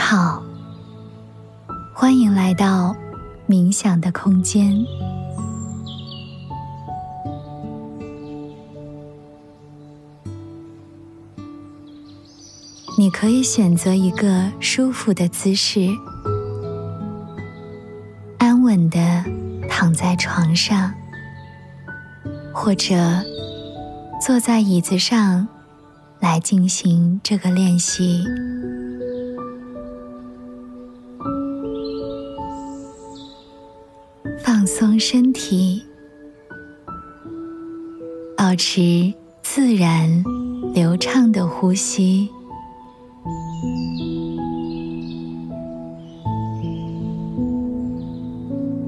好，欢迎来到冥想的空间。你可以选择一个舒服的姿势，安稳的躺在床上，或者坐在椅子上来进行这个练习。松身体，保持自然流畅的呼吸。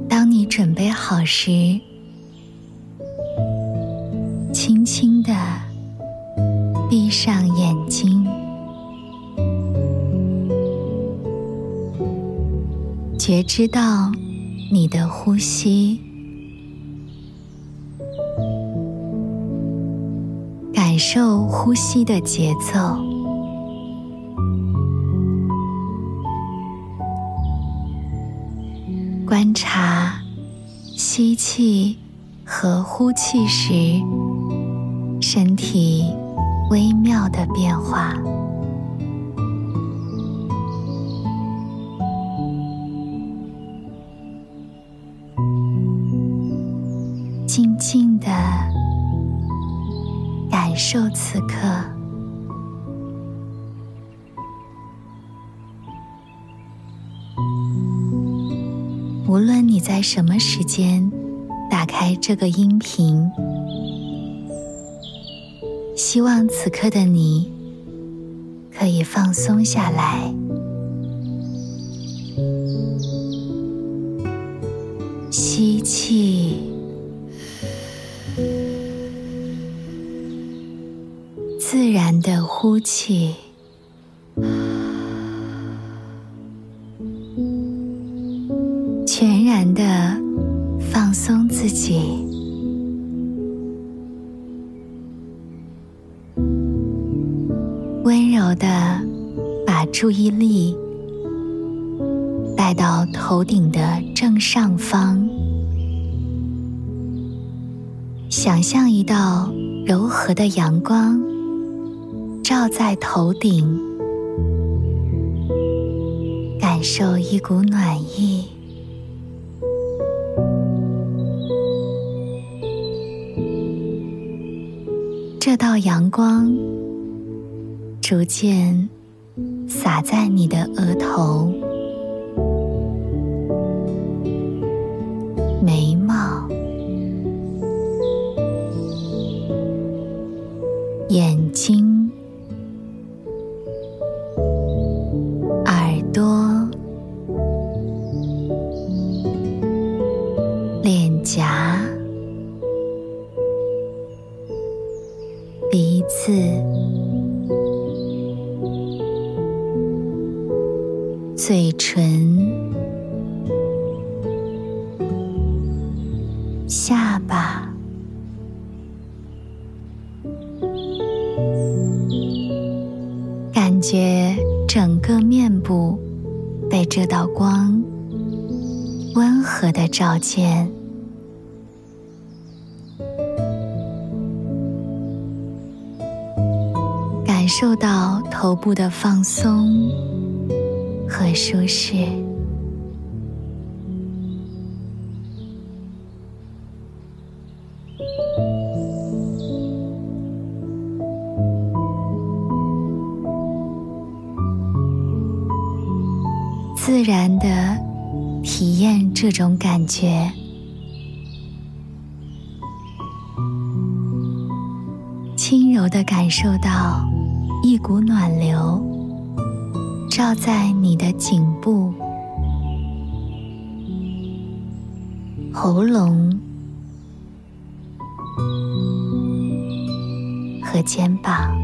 当你准备好时，轻轻的闭上眼睛，觉知到。你的呼吸，感受呼吸的节奏，观察吸气和呼气时身体微妙的变化。静的感受此刻，无论你在什么时间打开这个音频，希望此刻的你可以放松下来，自然的呼气，全然的放松自己，温柔的把注意力带到头顶的正上方，想象一道柔和的阳光。照在头顶，感受一股暖意。这道阳光逐渐洒在你的额头、嘴唇、下巴，感觉整个面部被这道光温和的照见。感受到头部的放松和舒适，自然的体验这种感觉，轻柔的感受到。一股暖流照在你的颈部、喉咙和肩膀，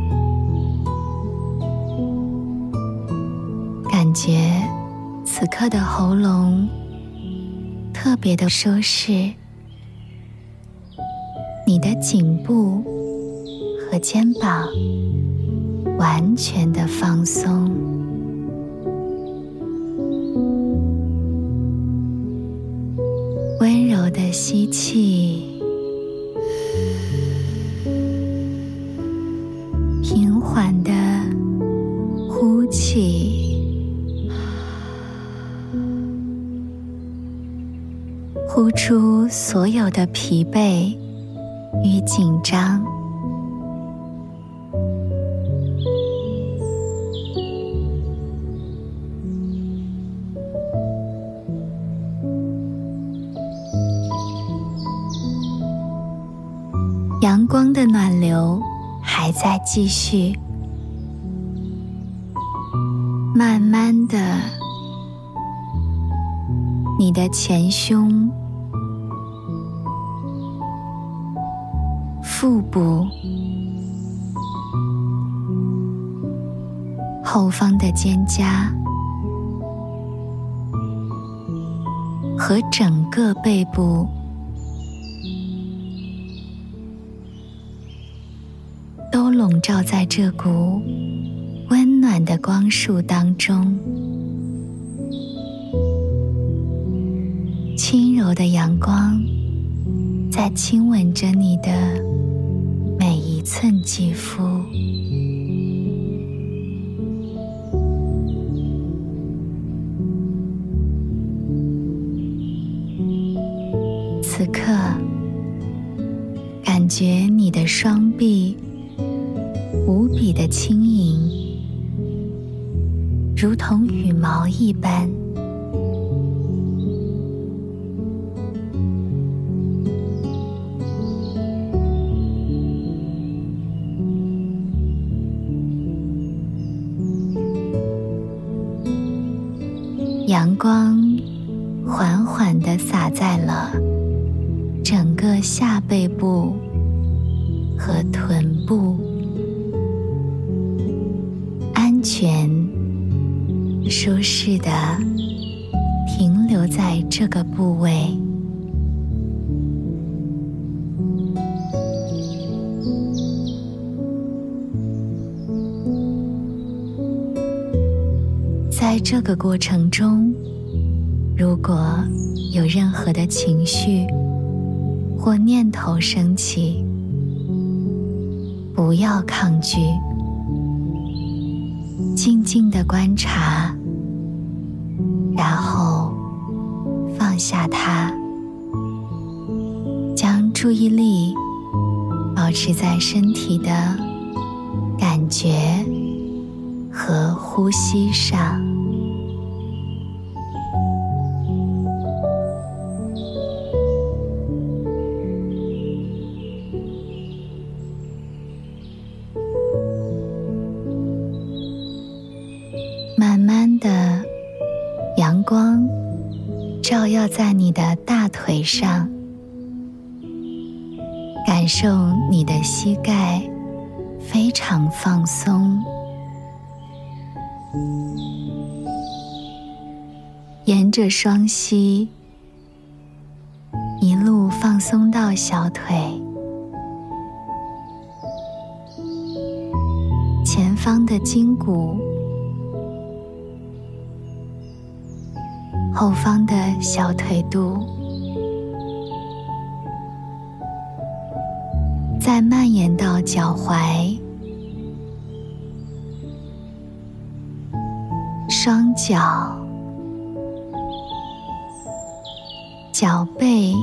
感觉此刻的喉咙特别的舒适，你的颈部和肩膀。完全的放松，吸气，平缓的呼气，呼出所有的疲惫与紧张。的暖流还在继续，慢慢的，你的前胸、腹部、后方的肩胛和整个背部。都笼罩在这股温暖的光束当中，轻柔的阳光在亲吻着你的每一寸肌肤。此刻，感觉你的双臂。无比的轻盈，如同羽毛一般。阳光缓缓地洒在了整个下背部和臀部。安全舒适的停留在这个部位，在这个过程中，如果有任何的情绪或念头升起，不要抗拒。静的观察，然后放下它，将注意力保持在身体的感觉和呼吸上。光照耀在你的大腿上，感受你的膝盖非常放松，沿着双膝一路放松到小腿，前方的筋骨。后方的小腿肚，再蔓延到脚踝、双脚、脚背。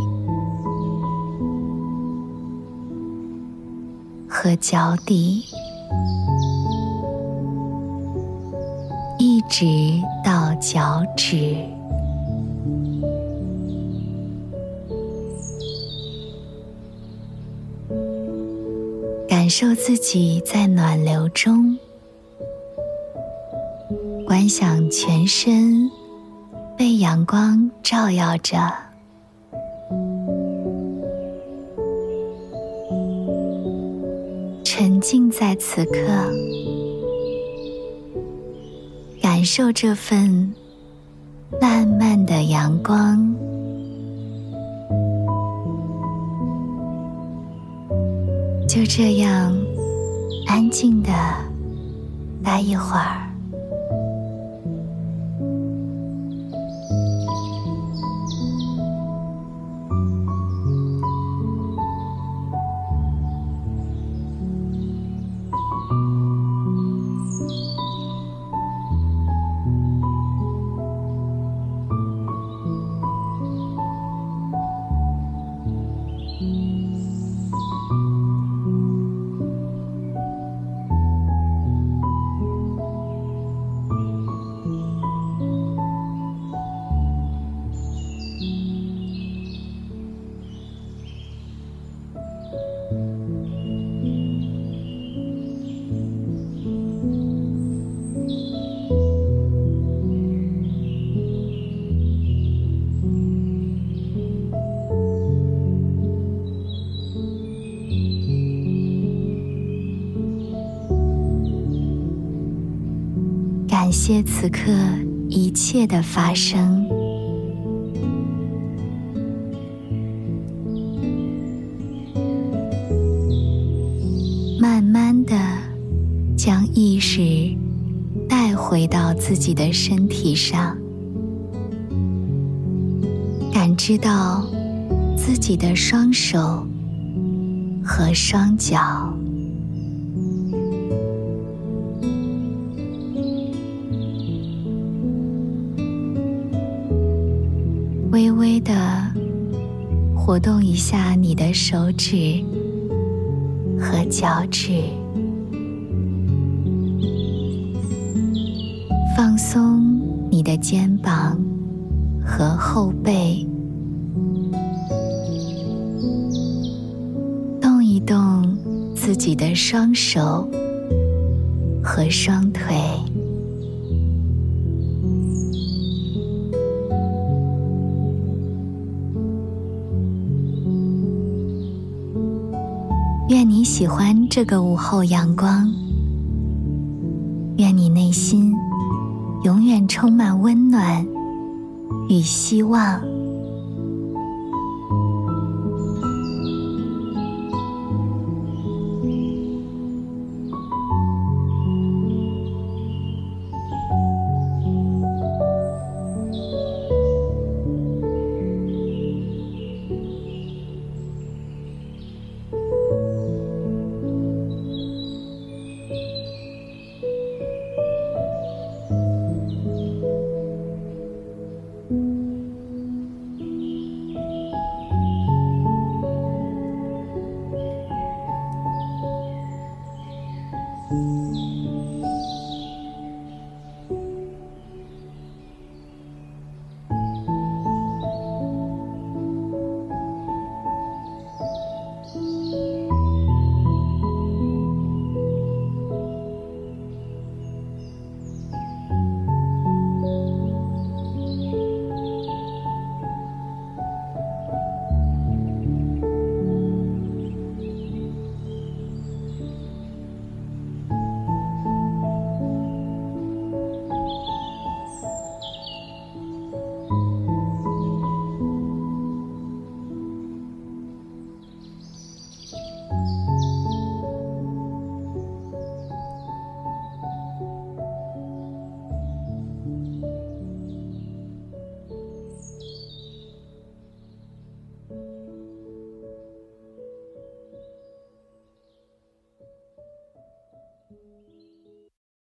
和脚底，一直到脚趾。受自己在暖流中，观想全身被阳光照耀着，沉浸在此刻，感受这份烂漫的阳光。就这样安静的待一会儿。感谢此刻一切的发生。慢慢的将意识带回到自己的身体上，感知到自己的双手和双脚，的活动一下你的手指。和脚趾，放松你的肩膀和后背，动一动自己的双手和双腿。喜欢这个午后阳光，愿你内心永远充满温暖与希望。